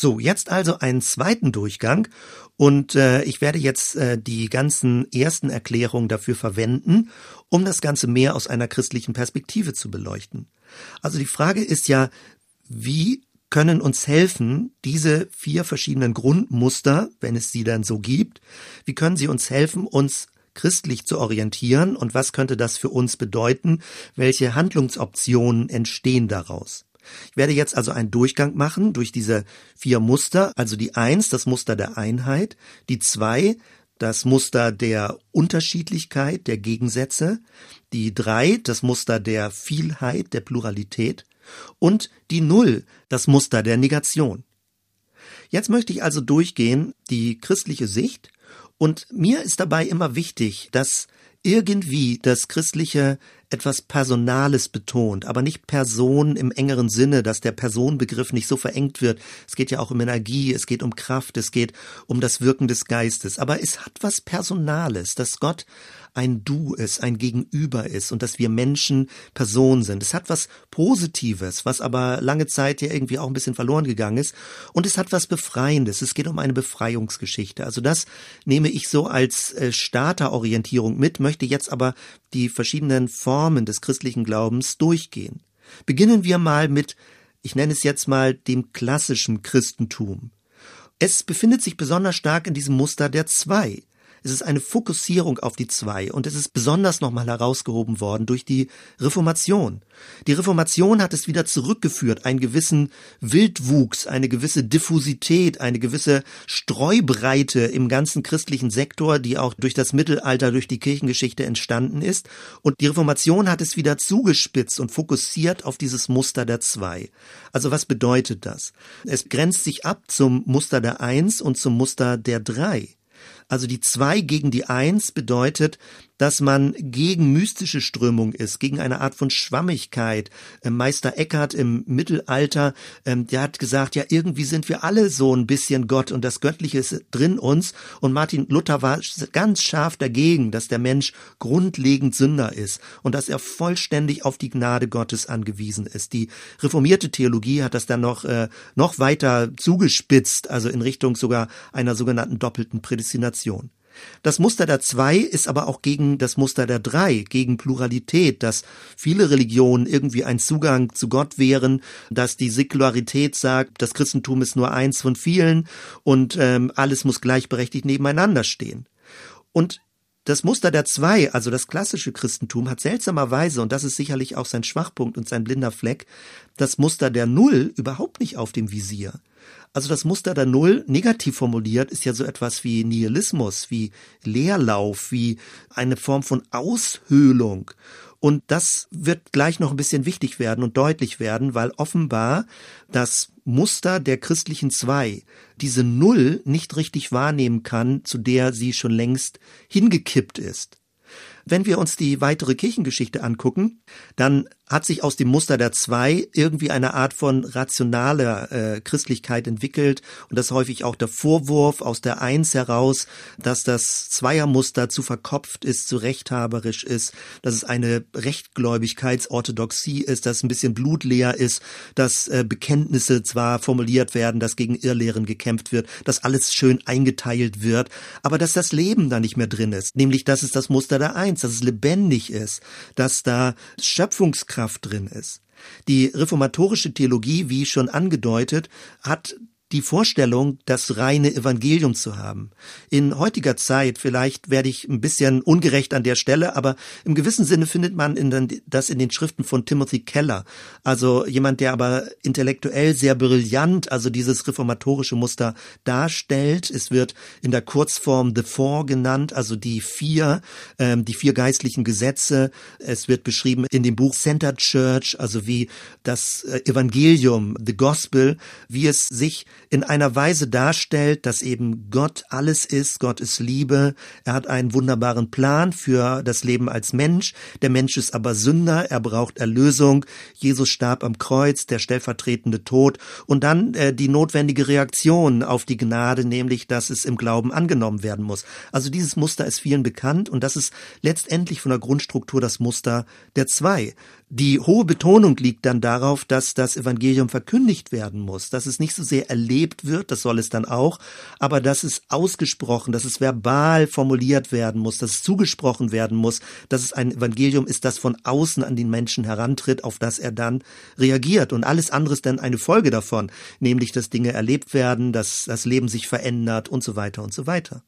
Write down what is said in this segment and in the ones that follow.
So, jetzt also einen zweiten Durchgang und äh, ich werde jetzt äh, die ganzen ersten Erklärungen dafür verwenden, um das Ganze mehr aus einer christlichen Perspektive zu beleuchten. Also die Frage ist ja, wie können uns helfen, diese vier verschiedenen Grundmuster, wenn es sie dann so gibt, wie können sie uns helfen, uns christlich zu orientieren und was könnte das für uns bedeuten? Welche Handlungsoptionen entstehen daraus? Ich werde jetzt also einen Durchgang machen durch diese vier Muster, also die Eins, das Muster der Einheit, die Zwei, das Muster der Unterschiedlichkeit, der Gegensätze, die Drei, das Muster der Vielheit, der Pluralität. Und die Null, das Muster der Negation. Jetzt möchte ich also durchgehen die christliche Sicht. Und mir ist dabei immer wichtig, dass irgendwie das christliche etwas Personales betont, aber nicht Person im engeren Sinne, dass der Personenbegriff nicht so verengt wird. Es geht ja auch um Energie, es geht um Kraft, es geht um das Wirken des Geistes. Aber es hat was Personales, dass Gott ein Du ist, ein Gegenüber ist und dass wir Menschen Personen sind. Es hat was Positives, was aber lange Zeit ja irgendwie auch ein bisschen verloren gegangen ist. Und es hat was Befreiendes. Es geht um eine Befreiungsgeschichte. Also das nehme ich so als äh, Starterorientierung mit, möchte jetzt aber die verschiedenen Formen des christlichen Glaubens durchgehen. Beginnen wir mal mit, ich nenne es jetzt mal dem klassischen Christentum. Es befindet sich besonders stark in diesem Muster der zwei. Es ist eine Fokussierung auf die zwei und es ist besonders nochmal herausgehoben worden durch die Reformation. Die Reformation hat es wieder zurückgeführt, einen gewissen Wildwuchs, eine gewisse Diffusität, eine gewisse Streubreite im ganzen christlichen Sektor, die auch durch das Mittelalter, durch die Kirchengeschichte entstanden ist. Und die Reformation hat es wieder zugespitzt und fokussiert auf dieses Muster der zwei. Also was bedeutet das? Es grenzt sich ab zum Muster der eins und zum Muster der drei. Also die zwei gegen die eins bedeutet, dass man gegen mystische Strömung ist, gegen eine Art von Schwammigkeit. Ähm, Meister Eckhart im Mittelalter, ähm, der hat gesagt, ja, irgendwie sind wir alle so ein bisschen Gott und das Göttliche ist drin uns. Und Martin Luther war ganz scharf dagegen, dass der Mensch grundlegend Sünder ist und dass er vollständig auf die Gnade Gottes angewiesen ist. Die reformierte Theologie hat das dann noch, äh, noch weiter zugespitzt, also in Richtung sogar einer sogenannten doppelten Prädestination. Das Muster der zwei ist aber auch gegen das Muster der drei, gegen Pluralität, dass viele Religionen irgendwie ein Zugang zu Gott wären, dass die Säkularität sagt, das Christentum ist nur eins von vielen und ähm, alles muss gleichberechtigt nebeneinander stehen. Und das Muster der zwei, also das klassische Christentum, hat seltsamerweise, und das ist sicherlich auch sein Schwachpunkt und sein blinder Fleck, das Muster der Null überhaupt nicht auf dem Visier. Also das Muster der Null, negativ formuliert, ist ja so etwas wie Nihilismus, wie Leerlauf, wie eine Form von Aushöhlung. Und das wird gleich noch ein bisschen wichtig werden und deutlich werden, weil offenbar das Muster der christlichen Zwei diese Null nicht richtig wahrnehmen kann, zu der sie schon längst hingekippt ist. Wenn wir uns die weitere Kirchengeschichte angucken, dann hat sich aus dem Muster der zwei irgendwie eine Art von rationaler äh, Christlichkeit entwickelt und das häufig auch der Vorwurf aus der Eins heraus, dass das Zweiermuster zu verkopft ist, zu rechthaberisch ist, dass es eine Rechtgläubigkeitsorthodoxie ist, dass ein bisschen blutleer ist, dass äh, Bekenntnisse zwar formuliert werden, dass gegen Irrlehren gekämpft wird, dass alles schön eingeteilt wird, aber dass das Leben da nicht mehr drin ist, nämlich dass es das Muster der Eins, dass es lebendig ist, dass da Schöpfungskraft Kraft drin ist. Die reformatorische Theologie, wie schon angedeutet, hat die Vorstellung, das reine Evangelium zu haben. In heutiger Zeit, vielleicht werde ich ein bisschen ungerecht an der Stelle, aber im gewissen Sinne findet man in den, das in den Schriften von Timothy Keller. Also jemand, der aber intellektuell sehr brillant, also dieses reformatorische Muster darstellt. Es wird in der Kurzform The Four genannt, also die vier, ähm, die vier geistlichen Gesetze. Es wird beschrieben in dem Buch Center Church, also wie das äh, Evangelium, the Gospel, wie es sich in einer Weise darstellt, dass eben Gott alles ist, Gott ist Liebe, er hat einen wunderbaren Plan für das Leben als Mensch, der Mensch ist aber Sünder, er braucht Erlösung, Jesus starb am Kreuz, der stellvertretende Tod und dann äh, die notwendige Reaktion auf die Gnade, nämlich dass es im Glauben angenommen werden muss. Also dieses Muster ist vielen bekannt und das ist letztendlich von der Grundstruktur das Muster der zwei. Die hohe Betonung liegt dann darauf, dass das Evangelium verkündigt werden muss, dass es nicht so sehr erlebt wird, das soll es dann auch, aber dass es ausgesprochen, dass es verbal formuliert werden muss, dass es zugesprochen werden muss, dass es ein Evangelium ist, das von außen an den Menschen herantritt, auf das er dann reagiert. Und alles andere ist dann eine Folge davon, nämlich dass Dinge erlebt werden, dass das Leben sich verändert und so weiter und so weiter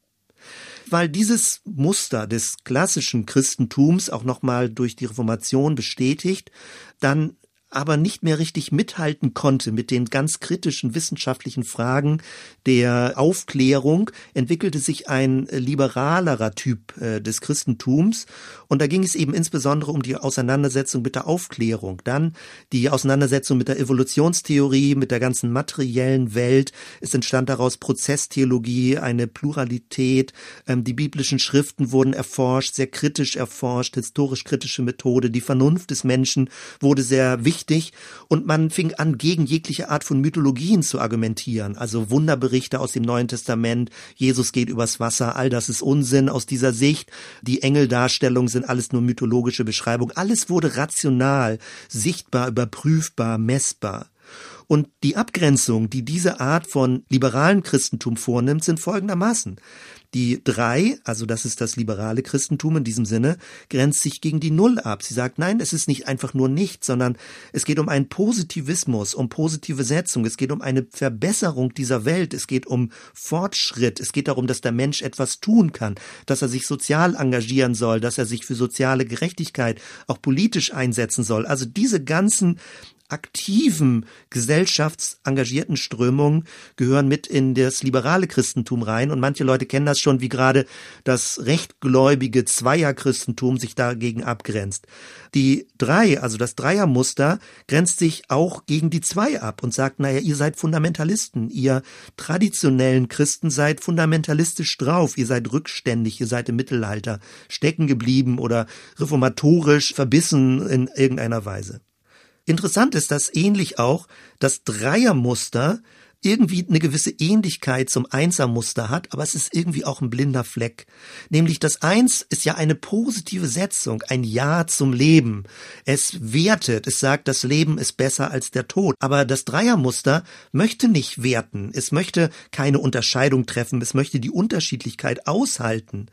weil dieses Muster des klassischen Christentums auch nochmal durch die Reformation bestätigt, dann aber nicht mehr richtig mithalten konnte mit den ganz kritischen wissenschaftlichen Fragen der Aufklärung, entwickelte sich ein liberalerer Typ äh, des Christentums. Und da ging es eben insbesondere um die Auseinandersetzung mit der Aufklärung, dann die Auseinandersetzung mit der Evolutionstheorie, mit der ganzen materiellen Welt. Es entstand daraus Prozesstheologie, eine Pluralität. Ähm, die biblischen Schriften wurden erforscht, sehr kritisch erforscht, historisch kritische Methode. Die Vernunft des Menschen wurde sehr wichtig wichtig und man fing an, gegen jegliche Art von Mythologien zu argumentieren. Also Wunderberichte aus dem Neuen Testament, Jesus geht übers Wasser, all das ist Unsinn aus dieser Sicht. Die Engeldarstellungen sind alles nur mythologische Beschreibung. Alles wurde rational, sichtbar, überprüfbar, messbar. Und die Abgrenzung, die diese Art von liberalen Christentum vornimmt, sind folgendermaßen. Die drei, also das ist das liberale Christentum in diesem Sinne, grenzt sich gegen die Null ab. Sie sagt, nein, es ist nicht einfach nur nichts, sondern es geht um einen Positivismus, um positive Setzung, es geht um eine Verbesserung dieser Welt, es geht um Fortschritt, es geht darum, dass der Mensch etwas tun kann, dass er sich sozial engagieren soll, dass er sich für soziale Gerechtigkeit auch politisch einsetzen soll. Also diese ganzen aktiven gesellschaftsengagierten Strömungen gehören mit in das liberale Christentum rein und manche Leute kennen das schon, wie gerade das rechtgläubige Zweierchristentum sich dagegen abgrenzt. Die drei, also das Dreiermuster, grenzt sich auch gegen die zwei ab und sagt, naja, ihr seid Fundamentalisten, ihr traditionellen Christen seid fundamentalistisch drauf, ihr seid rückständig, ihr seid im Mittelalter stecken geblieben oder reformatorisch verbissen in irgendeiner Weise. Interessant ist, dass ähnlich auch das Dreiermuster irgendwie eine gewisse Ähnlichkeit zum Einsermuster hat, aber es ist irgendwie auch ein blinder Fleck. Nämlich das Eins ist ja eine positive Setzung, ein Ja zum Leben. Es wertet, es sagt, das Leben ist besser als der Tod. Aber das Dreiermuster möchte nicht werten, es möchte keine Unterscheidung treffen, es möchte die Unterschiedlichkeit aushalten.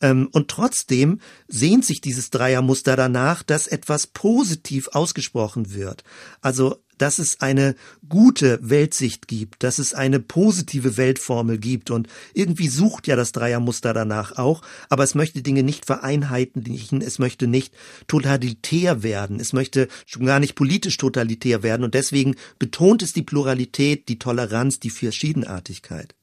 Ähm, und trotzdem sehnt sich dieses Dreiermuster danach, dass etwas positiv ausgesprochen wird. Also dass es eine gute Weltsicht gibt, dass es eine positive Weltformel gibt. Und irgendwie sucht ja das Dreiermuster danach auch, aber es möchte Dinge nicht vereinheitlichen, es möchte nicht totalitär werden, es möchte schon gar nicht politisch totalitär werden. Und deswegen betont es die Pluralität, die Toleranz, die Verschiedenartigkeit.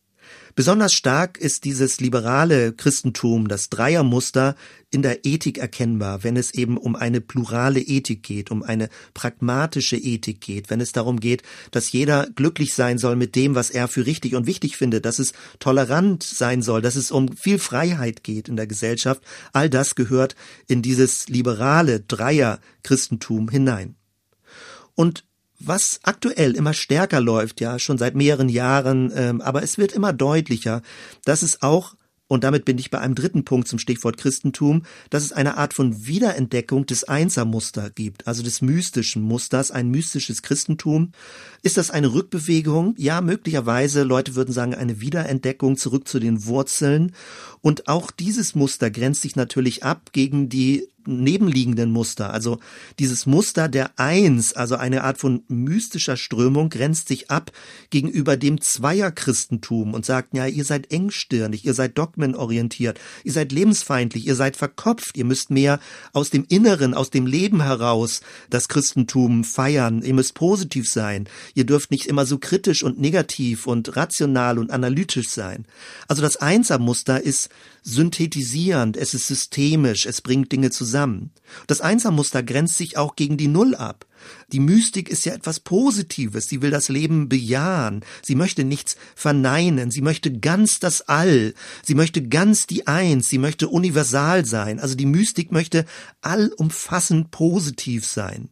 Besonders stark ist dieses liberale Christentum, das Dreiermuster, in der Ethik erkennbar, wenn es eben um eine plurale Ethik geht, um eine pragmatische Ethik geht, wenn es darum geht, dass jeder glücklich sein soll mit dem, was er für richtig und wichtig findet, dass es tolerant sein soll, dass es um viel Freiheit geht in der Gesellschaft. All das gehört in dieses liberale Dreier-Christentum hinein. Und was aktuell immer stärker läuft, ja, schon seit mehreren Jahren, ähm, aber es wird immer deutlicher, dass es auch und damit bin ich bei einem dritten Punkt zum Stichwort Christentum, dass es eine Art von Wiederentdeckung des Einsermuster gibt, also des mystischen Musters, ein mystisches Christentum. Ist das eine Rückbewegung? Ja, möglicherweise. Leute würden sagen, eine Wiederentdeckung zurück zu den Wurzeln. Und auch dieses Muster grenzt sich natürlich ab gegen die nebenliegenden Muster. Also dieses Muster der Eins, also eine Art von mystischer Strömung, grenzt sich ab gegenüber dem Zweierchristentum und sagt, ja, ihr seid engstirnig, ihr seid dogmenorientiert, ihr seid lebensfeindlich, ihr seid verkopft, ihr müsst mehr aus dem Inneren, aus dem Leben heraus das Christentum feiern, ihr müsst positiv sein, ihr dürft nicht immer so kritisch und negativ und rational und analytisch sein. Also das Einsermuster ist synthetisierend, es ist systemisch, es bringt Dinge zusammen. Das Einsermuster grenzt sich auch gegen die Null ab. Die Mystik ist ja etwas Positives, sie will das Leben bejahen, sie möchte nichts verneinen, sie möchte ganz das All, sie möchte ganz die Eins, sie möchte universal sein, also die Mystik möchte allumfassend positiv sein.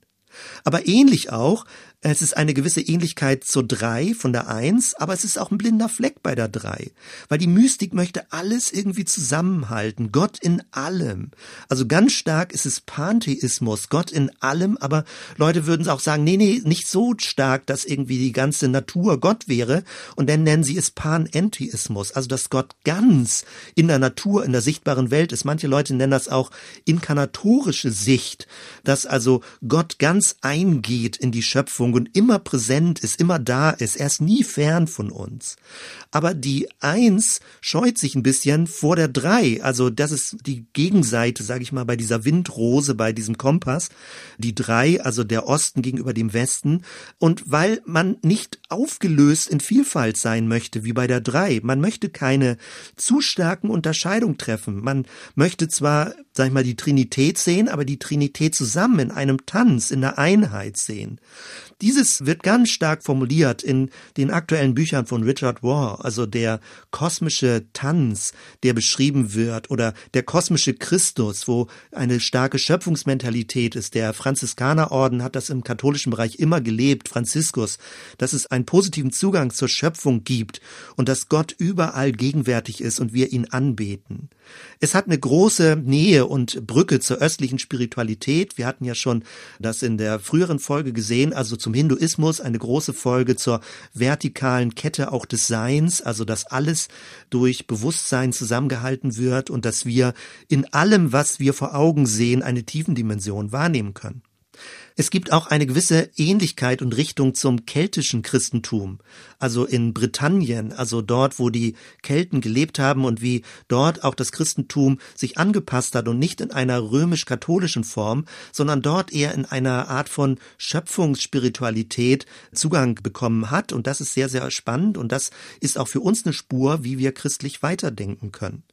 Aber ähnlich auch Es ist eine gewisse Ähnlichkeit zur drei von der eins, aber es ist auch ein blinder Fleck bei der drei, weil die Mystik möchte alles irgendwie zusammenhalten, Gott in allem. Also ganz stark ist es Pantheismus, Gott in allem, aber Leute würden auch sagen, nee, nee, nicht so stark, dass irgendwie die ganze Natur Gott wäre und dann nennen sie es Panentheismus, also dass Gott ganz in der Natur, in der sichtbaren Welt ist. Manche Leute nennen das auch inkarnatorische Sicht, dass also Gott ganz eingeht in die Schöpfung und immer präsent ist, immer da ist. Er ist nie fern von uns. Aber die Eins scheut sich ein bisschen vor der Drei. Also das ist die Gegenseite, sage ich mal, bei dieser Windrose, bei diesem Kompass. Die Drei, also der Osten gegenüber dem Westen. Und weil man nicht aufgelöst in Vielfalt sein möchte, wie bei der Drei, man möchte keine zu starken Unterscheidungen treffen. Man möchte zwar, sag ich mal, die Trinität sehen, aber die Trinität zusammen in einem Tanz, in der Einheit sehen. Dieses wird ganz stark formuliert in den aktuellen Büchern von Richard Waugh, also der kosmische Tanz, der beschrieben wird, oder der kosmische Christus, wo eine starke Schöpfungsmentalität ist. Der Franziskanerorden hat das im katholischen Bereich immer gelebt, Franziskus, dass es einen positiven Zugang zur Schöpfung gibt und dass Gott überall gegenwärtig ist und wir ihn anbeten. Es hat eine große Nähe und Brücke zur östlichen Spiritualität. Wir hatten ja schon das in der früheren Folge gesehen, also zum Hinduismus eine große Folge zur vertikalen Kette auch des Seins, also dass alles durch Bewusstsein zusammengehalten wird und dass wir in allem, was wir vor Augen sehen, eine Tiefendimension wahrnehmen können. Es gibt auch eine gewisse Ähnlichkeit und Richtung zum keltischen Christentum, also in Britannien, also dort, wo die Kelten gelebt haben und wie dort auch das Christentum sich angepasst hat und nicht in einer römisch-katholischen Form, sondern dort eher in einer Art von Schöpfungsspiritualität Zugang bekommen hat. Und das ist sehr, sehr spannend und das ist auch für uns eine Spur, wie wir christlich weiterdenken können.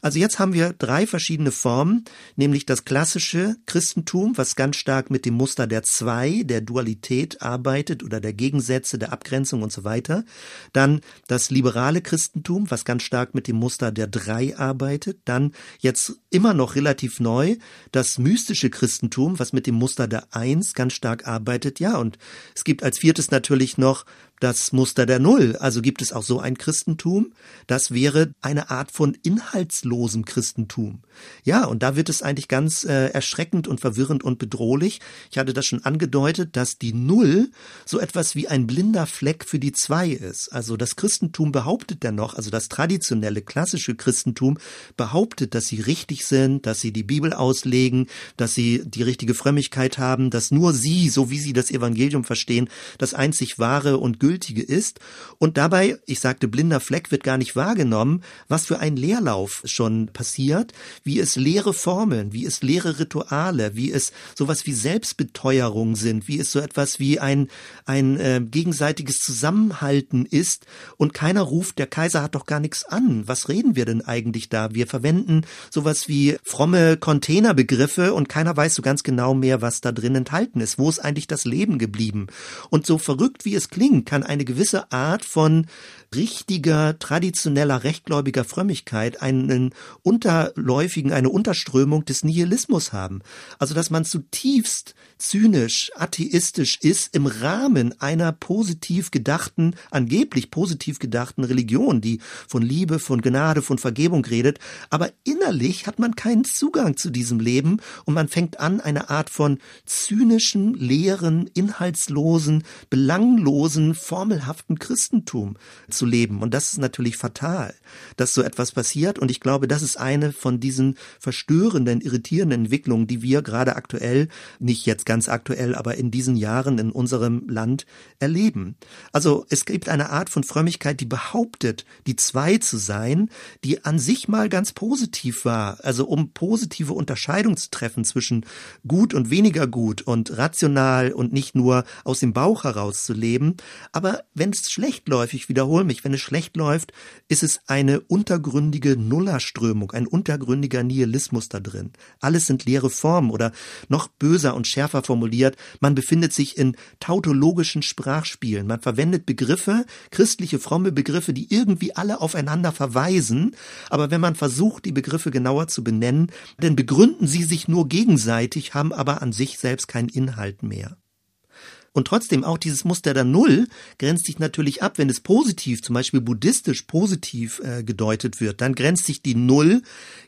Also jetzt haben wir drei verschiedene Formen, nämlich das klassische Christentum, was ganz stark mit dem Muster der Zwei, der Dualität arbeitet oder der Gegensätze, der Abgrenzung und so weiter. Dann das liberale Christentum, was ganz stark mit dem Muster der Drei arbeitet. Dann jetzt immer noch relativ neu das mystische Christentum, was mit dem Muster der Eins ganz stark arbeitet. Ja, und es gibt als viertes natürlich noch das Muster der Null. Also gibt es auch so ein Christentum. Das wäre eine Art von inhaltslosem Christentum. Ja, und da wird es eigentlich ganz äh, erschreckend und verwirrend und bedrohlich. Ich hatte das schon angedeutet, dass die Null so etwas wie ein blinder Fleck für die Zwei ist. Also das Christentum behauptet dennoch, also das traditionelle klassische Christentum behauptet, dass sie richtig sind, dass sie die Bibel auslegen, dass sie die richtige Frömmigkeit haben, dass nur sie, so wie sie das Evangelium verstehen, das einzig wahre und gültige ist. Und dabei, ich sagte, blinder Fleck wird gar nicht wahrgenommen, was für ein Leerlauf schon passiert, wie es leere Formeln, wie es leere Rituale, wie es sowas wie Selbstbeteuerung sind, wie es so etwas wie ein, ein äh, gegenseitiges Zusammenhalten ist und keiner ruft, der Kaiser hat doch gar nichts an. Was reden wir denn eigentlich da? Wir verwenden sowas wie fromme Containerbegriffe und keiner weiß so ganz genau mehr, was da drin enthalten ist. Wo ist eigentlich das Leben geblieben? Und so verrückt wie es klingt, kann eine gewisse Art von richtiger, traditioneller, rechtgläubiger Frömmigkeit einen unterläufigen, eine Unterströmung des Nihilismus haben. Also, dass man zutiefst zynisch, atheistisch ist im Rahmen einer positiv gedachten, angeblich positiv gedachten Religion, die von Liebe, von Gnade, von Vergebung redet, aber innerlich hat man keinen Zugang zu diesem Leben und man fängt an, eine Art von zynischen, leeren, inhaltslosen, belanglosen, formelhaften Christentum zu leben. Und das ist natürlich fatal, dass so etwas passiert. Und ich glaube, das ist eine von diesen verstörenden, irritierenden Entwicklungen, die wir gerade aktuell, nicht jetzt ganz aktuell, aber in diesen Jahren in unserem Land erleben. Also es gibt eine Art von Frömmigkeit, die behauptet, die zwei zu sein, die an sich mal ganz positiv war. Also um positive Unterscheidung zu treffen zwischen gut und weniger gut und rational und nicht nur aus dem Bauch heraus zu leben. Aber wenn es schlecht läuft, ich wiederhole mich, wenn es schlecht läuft, ist es eine untergründige Nullerströmung, ein untergründiger Nihilismus da drin. Alles sind leere Formen oder noch böser und schärfer formuliert, man befindet sich in tautologischen Sprachspielen. Man verwendet Begriffe, christliche fromme Begriffe, die irgendwie alle aufeinander verweisen, aber wenn man versucht, die Begriffe genauer zu benennen, dann begründen sie sich nur gegenseitig, haben aber an sich selbst keinen Inhalt mehr. Und trotzdem auch dieses Muster der Null grenzt sich natürlich ab, wenn es positiv, zum Beispiel buddhistisch positiv äh, gedeutet wird, dann grenzt sich die Null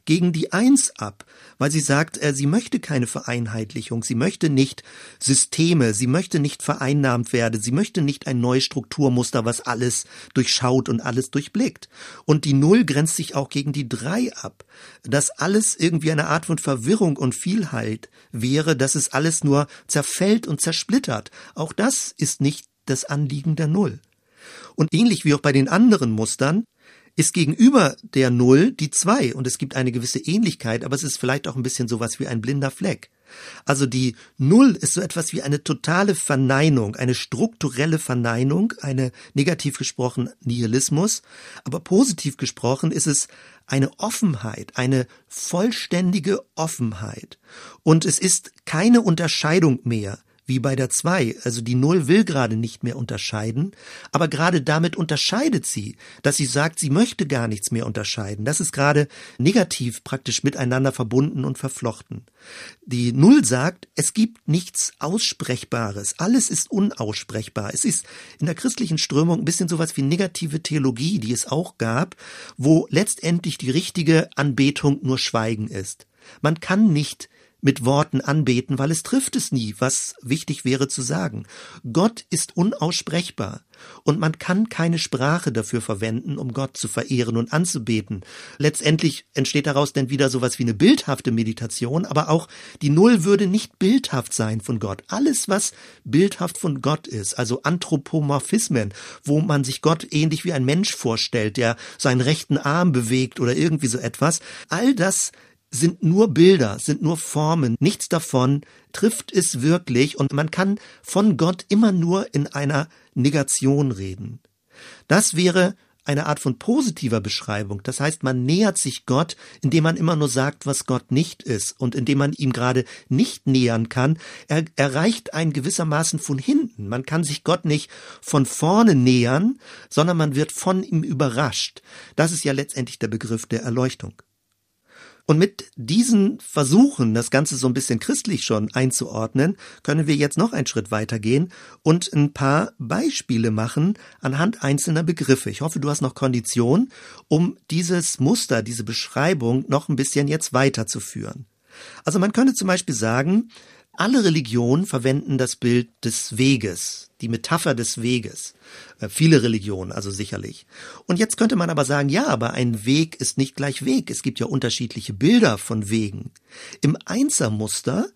gegen die Eins ab, weil sie sagt, äh, sie möchte keine Vereinheitlichung, sie möchte nicht Systeme, sie möchte nicht vereinnahmt werden, sie möchte nicht ein neues Strukturmuster, was alles durchschaut und alles durchblickt. Und die Null grenzt sich auch gegen die Drei ab, dass alles irgendwie eine Art von Verwirrung und Vielheit wäre, dass es alles nur zerfällt und zersplittert. Auch das ist nicht das Anliegen der Null. Und ähnlich wie auch bei den anderen Mustern ist gegenüber der Null die zwei und es gibt eine gewisse Ähnlichkeit, aber es ist vielleicht auch ein bisschen sowas wie ein blinder Fleck. Also die Null ist so etwas wie eine totale Verneinung, eine strukturelle Verneinung, eine negativ gesprochen Nihilismus, aber positiv gesprochen ist es eine Offenheit, eine vollständige Offenheit. Und es ist keine Unterscheidung mehr wie bei der 2. Also die Null will gerade nicht mehr unterscheiden, aber gerade damit unterscheidet sie, dass sie sagt, sie möchte gar nichts mehr unterscheiden. Das ist gerade negativ praktisch miteinander verbunden und verflochten. Die Null sagt, es gibt nichts Aussprechbares. Alles ist unaussprechbar. Es ist in der christlichen Strömung ein bisschen sowas wie negative Theologie, die es auch gab, wo letztendlich die richtige Anbetung nur Schweigen ist. Man kann nicht mit Worten anbeten, weil es trifft es nie, was wichtig wäre zu sagen. Gott ist unaussprechbar und man kann keine Sprache dafür verwenden, um Gott zu verehren und anzubeten. Letztendlich entsteht daraus dann wieder sowas wie eine bildhafte Meditation, aber auch die Null würde nicht bildhaft sein von Gott. Alles, was bildhaft von Gott ist, also Anthropomorphismen, wo man sich Gott ähnlich wie ein Mensch vorstellt, der seinen rechten Arm bewegt oder irgendwie so etwas, all das sind nur Bilder, sind nur Formen. Nichts davon trifft es wirklich und man kann von Gott immer nur in einer Negation reden. Das wäre eine Art von positiver Beschreibung. Das heißt, man nähert sich Gott, indem man immer nur sagt, was Gott nicht ist und indem man ihm gerade nicht nähern kann. Er erreicht einen gewissermaßen von hinten. Man kann sich Gott nicht von vorne nähern, sondern man wird von ihm überrascht. Das ist ja letztendlich der Begriff der Erleuchtung. Und mit diesen Versuchen, das Ganze so ein bisschen christlich schon einzuordnen, können wir jetzt noch einen Schritt weitergehen und ein paar Beispiele machen anhand einzelner Begriffe. Ich hoffe, du hast noch Kondition, um dieses Muster, diese Beschreibung noch ein bisschen jetzt weiterzuführen. Also man könnte zum Beispiel sagen, alle Religionen verwenden das Bild des Weges, die Metapher des Weges. Äh, viele Religionen, also sicherlich. Und jetzt könnte man aber sagen, ja, aber ein Weg ist nicht gleich Weg. Es gibt ja unterschiedliche Bilder von Wegen. Im Einsermuster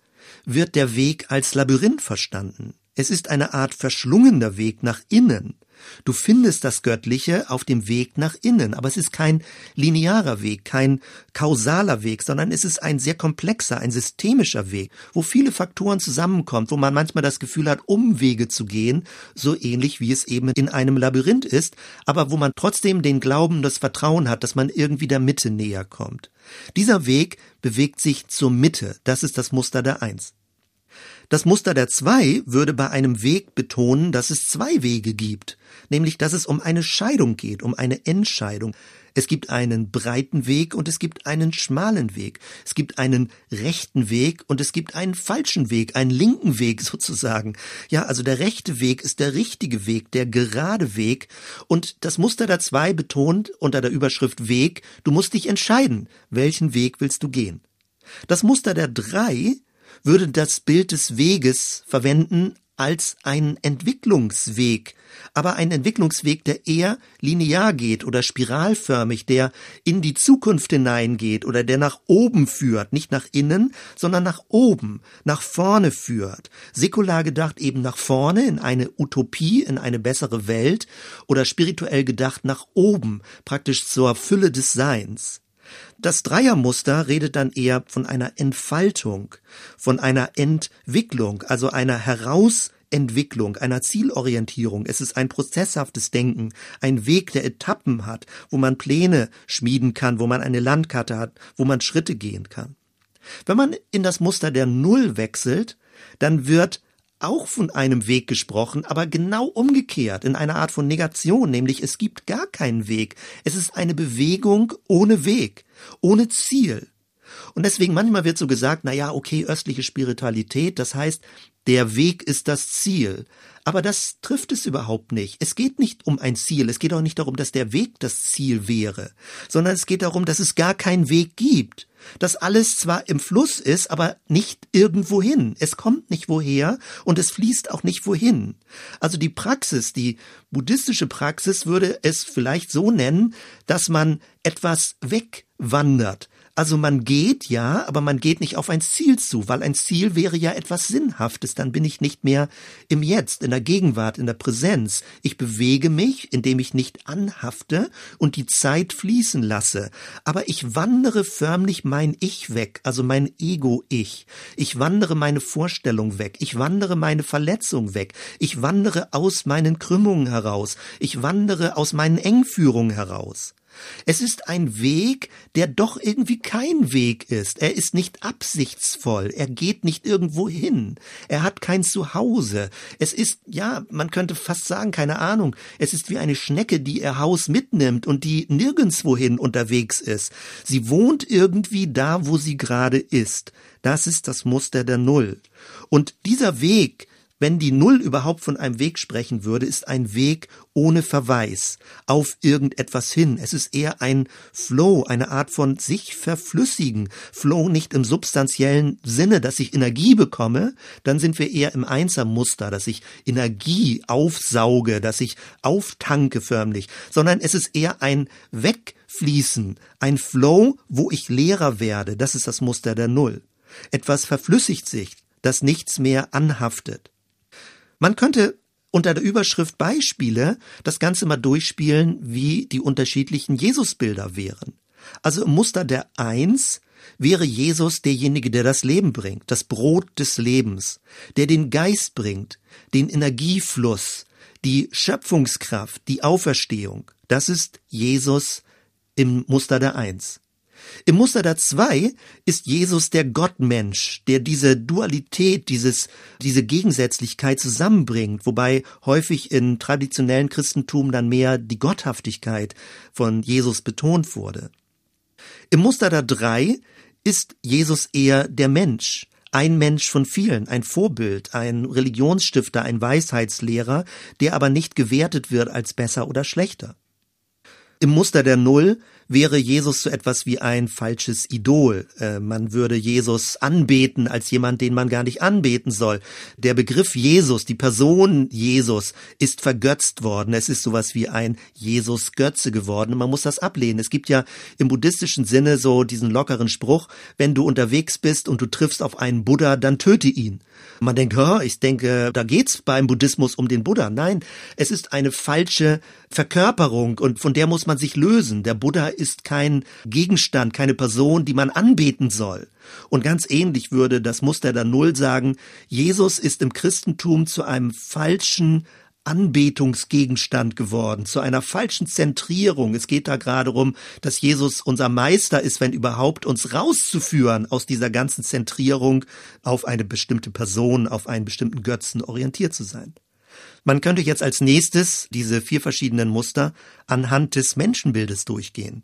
wird der Weg als Labyrinth verstanden. Es ist eine Art verschlungener Weg nach innen. Du findest das Göttliche auf dem Weg nach innen, aber es ist kein linearer Weg, kein kausaler Weg, sondern es ist ein sehr komplexer, ein systemischer Weg, wo viele Faktoren zusammenkommen, wo man manchmal das Gefühl hat, Umwege zu gehen, so ähnlich wie es eben in einem Labyrinth ist, aber wo man trotzdem den Glauben, das Vertrauen hat, dass man irgendwie der Mitte näher kommt. Dieser Weg bewegt sich zur Mitte, das ist das Muster der Eins. Das Muster der Zwei würde bei einem Weg betonen, dass es zwei Wege gibt, nämlich dass es um eine Scheidung geht, um eine Entscheidung. Es gibt einen breiten Weg und es gibt einen schmalen Weg. Es gibt einen rechten Weg und es gibt einen falschen Weg, einen linken Weg sozusagen. Ja, also der rechte Weg ist der richtige Weg, der gerade Weg. Und das Muster der Zwei betont unter der Überschrift Weg, du musst dich entscheiden, welchen Weg willst du gehen. Das Muster der Drei würde das Bild des Weges verwenden als einen Entwicklungsweg, aber ein Entwicklungsweg, der eher linear geht oder spiralförmig, der in die Zukunft hineingeht oder der nach oben führt, nicht nach innen, sondern nach oben, nach vorne führt. Säkular gedacht eben nach vorne in eine Utopie, in eine bessere Welt oder spirituell gedacht nach oben, praktisch zur Fülle des Seins. Das Dreiermuster redet dann eher von einer Entfaltung, von einer Entwicklung, also einer Herausentwicklung, einer Zielorientierung. Es ist ein prozesshaftes Denken, ein Weg, der Etappen hat, wo man Pläne schmieden kann, wo man eine Landkarte hat, wo man Schritte gehen kann. Wenn man in das Muster der Null wechselt, dann wird auch von einem Weg gesprochen, aber genau umgekehrt, in einer Art von Negation, nämlich es gibt gar keinen Weg. Es ist eine Bewegung ohne Weg, ohne Ziel. Und deswegen manchmal wird so gesagt, na ja, okay, östliche Spiritualität, das heißt, der Weg ist das Ziel. Aber das trifft es überhaupt nicht. Es geht nicht um ein Ziel. Es geht auch nicht darum, dass der Weg das Ziel wäre, sondern es geht darum, dass es gar keinen Weg gibt. Dass alles zwar im Fluss ist, aber nicht irgendwohin. Es kommt nicht woher und es fließt auch nicht wohin. Also die Praxis, die buddhistische Praxis würde es vielleicht so nennen, dass man etwas wegwandert, also man geht ja, aber man geht nicht auf ein Ziel zu, weil ein Ziel wäre ja etwas Sinnhaftes. Dann bin ich nicht mehr im Jetzt, in der Gegenwart, in der Präsenz. Ich bewege mich, indem ich nicht anhafte und die Zeit fließen lasse. Aber ich wandere förmlich mein Ich weg, also mein Ego-Ich. Ich wandere meine Vorstellung weg. Ich wandere meine Verletzung weg. Ich wandere aus meinen Krümmungen heraus. Ich wandere aus meinen Engführungen heraus. Es ist ein Weg, der doch irgendwie kein Weg ist. Er ist nicht absichtsvoll. Er geht nicht irgendwo hin. Er hat kein Zuhause. Es ist, ja, man könnte fast sagen, keine Ahnung. Es ist wie eine Schnecke, die ihr Haus mitnimmt und die nirgendswohin unterwegs ist. Sie wohnt irgendwie da, wo sie gerade ist. Das ist das Muster der Null. Und dieser Weg, wenn die Null überhaupt von einem Weg sprechen würde, ist ein Weg ohne Verweis auf irgendetwas hin. Es ist eher ein Flow, eine Art von sich verflüssigen. Flow nicht im substanziellen Sinne, dass ich Energie bekomme, dann sind wir eher im Einsermuster, dass ich Energie aufsauge, dass ich auftanke förmlich, sondern es ist eher ein Wegfließen, ein Flow, wo ich leerer werde. Das ist das Muster der Null. Etwas verflüssigt sich, das nichts mehr anhaftet. Man könnte unter der Überschrift Beispiele das Ganze mal durchspielen, wie die unterschiedlichen Jesusbilder wären. Also im Muster der Eins wäre Jesus derjenige, der das Leben bringt, das Brot des Lebens, der den Geist bringt, den Energiefluss, die Schöpfungskraft, die Auferstehung. Das ist Jesus im Muster der Eins. Im Muster der zwei ist Jesus der Gottmensch, der diese Dualität, dieses, diese Gegensätzlichkeit zusammenbringt, wobei häufig im traditionellen Christentum dann mehr die Gotthaftigkeit von Jesus betont wurde. Im Muster der drei ist Jesus eher der Mensch, ein Mensch von vielen, ein Vorbild, ein Religionsstifter, ein Weisheitslehrer, der aber nicht gewertet wird als besser oder schlechter. Im Muster der Null wäre Jesus so etwas wie ein falsches Idol. Äh, man würde Jesus anbeten als jemand, den man gar nicht anbeten soll. Der Begriff Jesus, die Person Jesus ist vergötzt worden. Es ist sowas wie ein Jesus-Götze geworden. Man muss das ablehnen. Es gibt ja im buddhistischen Sinne so diesen lockeren Spruch, wenn du unterwegs bist und du triffst auf einen Buddha, dann töte ihn. Man denkt, ich denke, da geht's beim Buddhismus um den Buddha. Nein, es ist eine falsche Verkörperung und von der muss man sich lösen. Der Buddha ist kein Gegenstand, keine Person, die man anbeten soll. Und ganz ähnlich würde das Muster der Null sagen, Jesus ist im Christentum zu einem falschen Anbetungsgegenstand geworden, zu einer falschen Zentrierung. Es geht da gerade darum, dass Jesus unser Meister ist, wenn überhaupt, uns rauszuführen aus dieser ganzen Zentrierung auf eine bestimmte Person, auf einen bestimmten Götzen orientiert zu sein. Man könnte jetzt als nächstes diese vier verschiedenen Muster anhand des Menschenbildes durchgehen.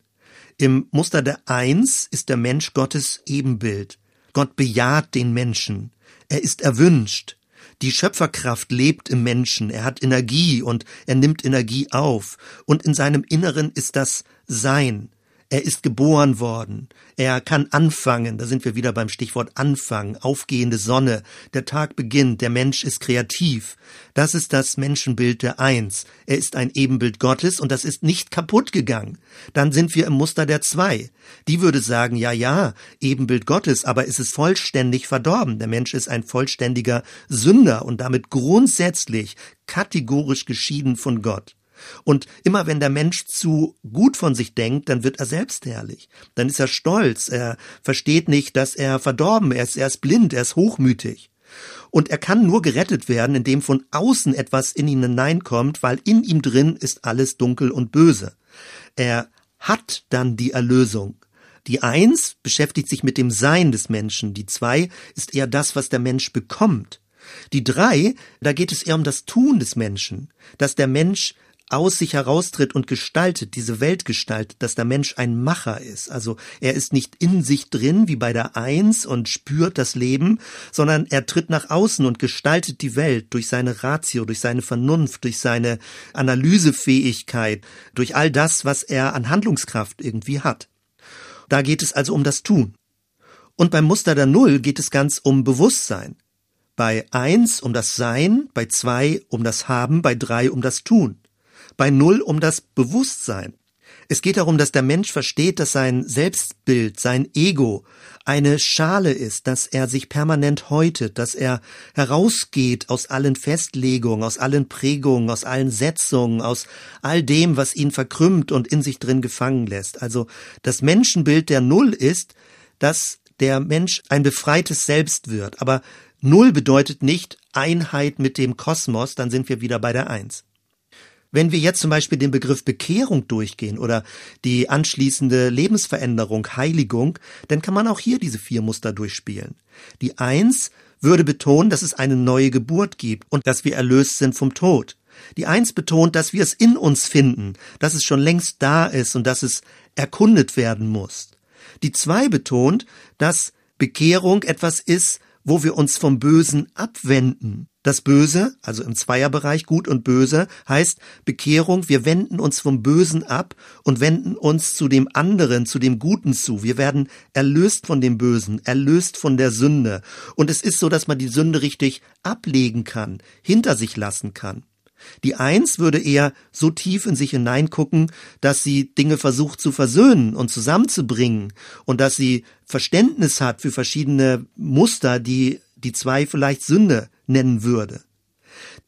Im Muster der Eins ist der Mensch Gottes Ebenbild. Gott bejaht den Menschen. Er ist erwünscht. Die Schöpferkraft lebt im Menschen. Er hat Energie und er nimmt Energie auf. Und in seinem Inneren ist das Sein. Er ist geboren worden. Er kann anfangen. Da sind wir wieder beim Stichwort Anfang. Aufgehende Sonne. Der Tag beginnt. Der Mensch ist kreativ. Das ist das Menschenbild der Eins. Er ist ein Ebenbild Gottes und das ist nicht kaputt gegangen. Dann sind wir im Muster der Zwei. Die würde sagen, ja, ja, Ebenbild Gottes, aber es ist vollständig verdorben. Der Mensch ist ein vollständiger Sünder und damit grundsätzlich kategorisch geschieden von Gott. Und immer wenn der Mensch zu gut von sich denkt, dann wird er selbstherrlich. Dann ist er stolz. Er versteht nicht, dass er verdorben ist. Er ist blind. Er ist hochmütig. Und er kann nur gerettet werden, indem von außen etwas in ihn hineinkommt, weil in ihm drin ist alles dunkel und böse. Er hat dann die Erlösung. Die Eins beschäftigt sich mit dem Sein des Menschen. Die Zwei ist eher das, was der Mensch bekommt. Die Drei, da geht es eher um das Tun des Menschen, dass der Mensch aus sich heraustritt und gestaltet, diese Welt gestaltet, dass der Mensch ein Macher ist. Also er ist nicht in sich drin wie bei der Eins und spürt das Leben, sondern er tritt nach außen und gestaltet die Welt durch seine Ratio, durch seine Vernunft, durch seine Analysefähigkeit, durch all das, was er an Handlungskraft irgendwie hat. Da geht es also um das Tun. Und beim Muster der Null geht es ganz um Bewusstsein. Bei eins um das Sein, bei zwei um das Haben, bei drei um das Tun bei Null um das Bewusstsein. Es geht darum, dass der Mensch versteht, dass sein Selbstbild, sein Ego eine Schale ist, dass er sich permanent häutet, dass er herausgeht aus allen Festlegungen, aus allen Prägungen, aus allen Setzungen, aus all dem, was ihn verkrümmt und in sich drin gefangen lässt. Also das Menschenbild der Null ist, dass der Mensch ein befreites Selbst wird. Aber Null bedeutet nicht Einheit mit dem Kosmos, dann sind wir wieder bei der Eins. Wenn wir jetzt zum Beispiel den Begriff Bekehrung durchgehen oder die anschließende Lebensveränderung, Heiligung, dann kann man auch hier diese vier Muster durchspielen. Die Eins würde betonen, dass es eine neue Geburt gibt und dass wir erlöst sind vom Tod. Die Eins betont, dass wir es in uns finden, dass es schon längst da ist und dass es erkundet werden muss. Die Zwei betont, dass Bekehrung etwas ist, wo wir uns vom Bösen abwenden. Das Böse, also im Zweierbereich Gut und Böse, heißt Bekehrung, wir wenden uns vom Bösen ab und wenden uns zu dem anderen, zu dem Guten zu. Wir werden erlöst von dem Bösen, erlöst von der Sünde. Und es ist so, dass man die Sünde richtig ablegen kann, hinter sich lassen kann. Die Eins würde eher so tief in sich hineingucken, dass sie Dinge versucht zu versöhnen und zusammenzubringen und dass sie Verständnis hat für verschiedene Muster, die die Zwei vielleicht Sünde nennen würde.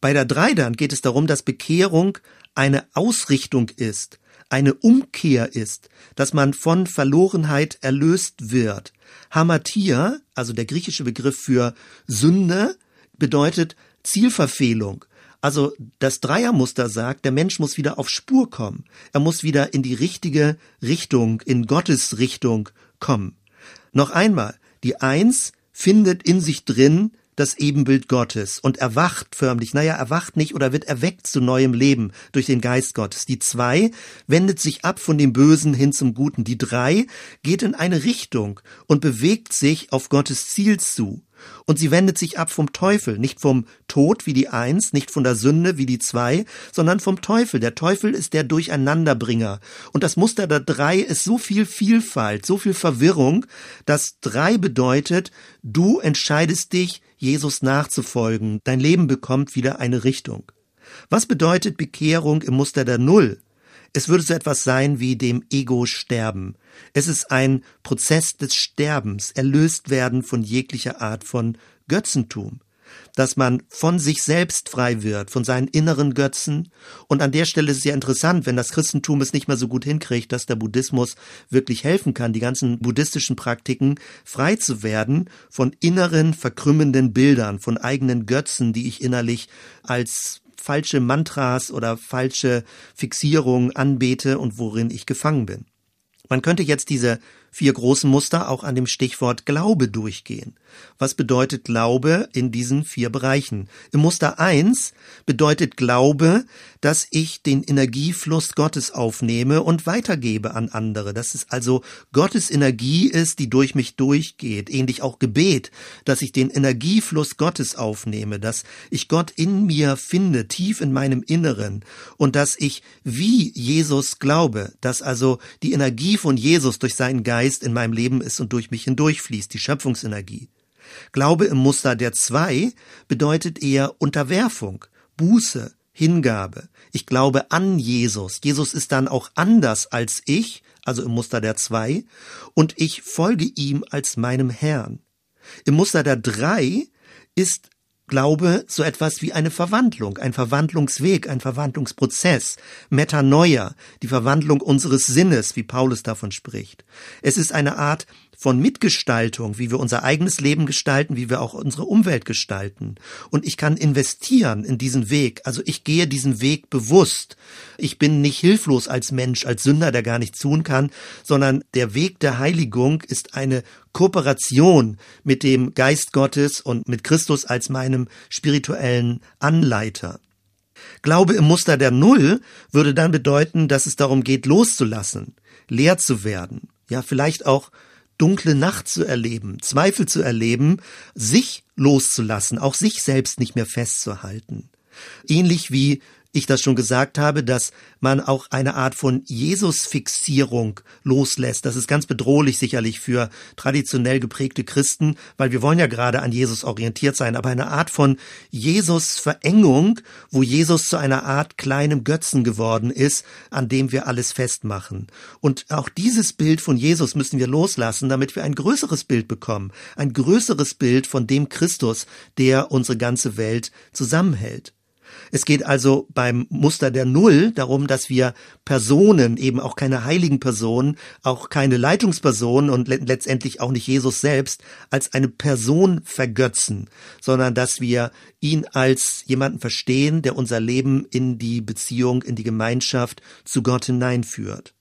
Bei der Drei dann geht es darum, dass Bekehrung eine Ausrichtung ist, eine Umkehr ist, dass man von Verlorenheit erlöst wird. Hamatia, also der griechische Begriff für Sünde, bedeutet Zielverfehlung. Also das Dreiermuster sagt, der Mensch muss wieder auf Spur kommen. Er muss wieder in die richtige Richtung, in Gottes Richtung kommen. Noch einmal, die Eins findet in sich drin das Ebenbild Gottes und erwacht förmlich, naja, erwacht nicht oder wird erweckt zu neuem Leben durch den Geist Gottes. Die zwei wendet sich ab von dem Bösen hin zum Guten. Die drei geht in eine Richtung und bewegt sich auf Gottes Ziel zu. Und sie wendet sich ab vom Teufel, nicht vom Tod wie die Eins, nicht von der Sünde wie die Zwei, sondern vom Teufel. Der Teufel ist der Durcheinanderbringer. Und das Muster der Drei ist so viel Vielfalt, so viel Verwirrung, dass Drei bedeutet, du entscheidest dich, Jesus nachzufolgen. Dein Leben bekommt wieder eine Richtung. Was bedeutet Bekehrung im Muster der Null? Es würde so etwas sein wie dem Ego sterben. Es ist ein Prozess des Sterbens, erlöst werden von jeglicher Art von Götzentum, dass man von sich selbst frei wird, von seinen inneren Götzen. Und an der Stelle ist es ja interessant, wenn das Christentum es nicht mehr so gut hinkriegt, dass der Buddhismus wirklich helfen kann, die ganzen buddhistischen Praktiken frei zu werden von inneren verkrümmenden Bildern, von eigenen Götzen, die ich innerlich als falsche Mantras oder falsche Fixierungen anbete und worin ich gefangen bin. Man könnte jetzt diese vier großen Muster auch an dem Stichwort Glaube durchgehen. Was bedeutet Glaube in diesen vier Bereichen? Im Muster eins bedeutet Glaube, dass ich den Energiefluss Gottes aufnehme und weitergebe an andere. Dass es also Gottes Energie ist, die durch mich durchgeht. Ähnlich auch Gebet, dass ich den Energiefluss Gottes aufnehme, dass ich Gott in mir finde, tief in meinem Inneren und dass ich wie Jesus glaube, dass also die Energie von Jesus durch seinen Geist Geist in meinem Leben ist und durch mich hindurchfließt, die Schöpfungsenergie. Glaube im Muster der zwei bedeutet eher Unterwerfung, Buße, Hingabe. Ich glaube an Jesus. Jesus ist dann auch anders als ich, also im Muster der zwei, und ich folge ihm als meinem Herrn. Im Muster der drei ist Glaube so etwas wie eine Verwandlung, ein Verwandlungsweg, ein Verwandlungsprozess, Metanoia, die Verwandlung unseres Sinnes, wie Paulus davon spricht. Es ist eine Art von Mitgestaltung, wie wir unser eigenes Leben gestalten, wie wir auch unsere Umwelt gestalten. Und ich kann investieren in diesen Weg. Also ich gehe diesen Weg bewusst. Ich bin nicht hilflos als Mensch, als Sünder, der gar nichts tun kann, sondern der Weg der Heiligung ist eine Kooperation mit dem Geist Gottes und mit Christus als meinem spirituellen Anleiter. Glaube im Muster der Null würde dann bedeuten, dass es darum geht, loszulassen, leer zu werden, ja, vielleicht auch dunkle Nacht zu erleben, Zweifel zu erleben, sich loszulassen, auch sich selbst nicht mehr festzuhalten. Ähnlich wie ich das schon gesagt habe, dass man auch eine Art von Jesus-Fixierung loslässt. Das ist ganz bedrohlich sicherlich für traditionell geprägte Christen, weil wir wollen ja gerade an Jesus orientiert sein, aber eine Art von Jesus-Verengung, wo Jesus zu einer Art kleinem Götzen geworden ist, an dem wir alles festmachen. Und auch dieses Bild von Jesus müssen wir loslassen, damit wir ein größeres Bild bekommen, ein größeres Bild von dem Christus, der unsere ganze Welt zusammenhält. Es geht also beim Muster der Null darum, dass wir Personen, eben auch keine heiligen Personen, auch keine Leitungspersonen und le letztendlich auch nicht Jesus selbst, als eine Person vergötzen, sondern dass wir ihn als jemanden verstehen, der unser Leben in die Beziehung, in die Gemeinschaft zu Gott hineinführt.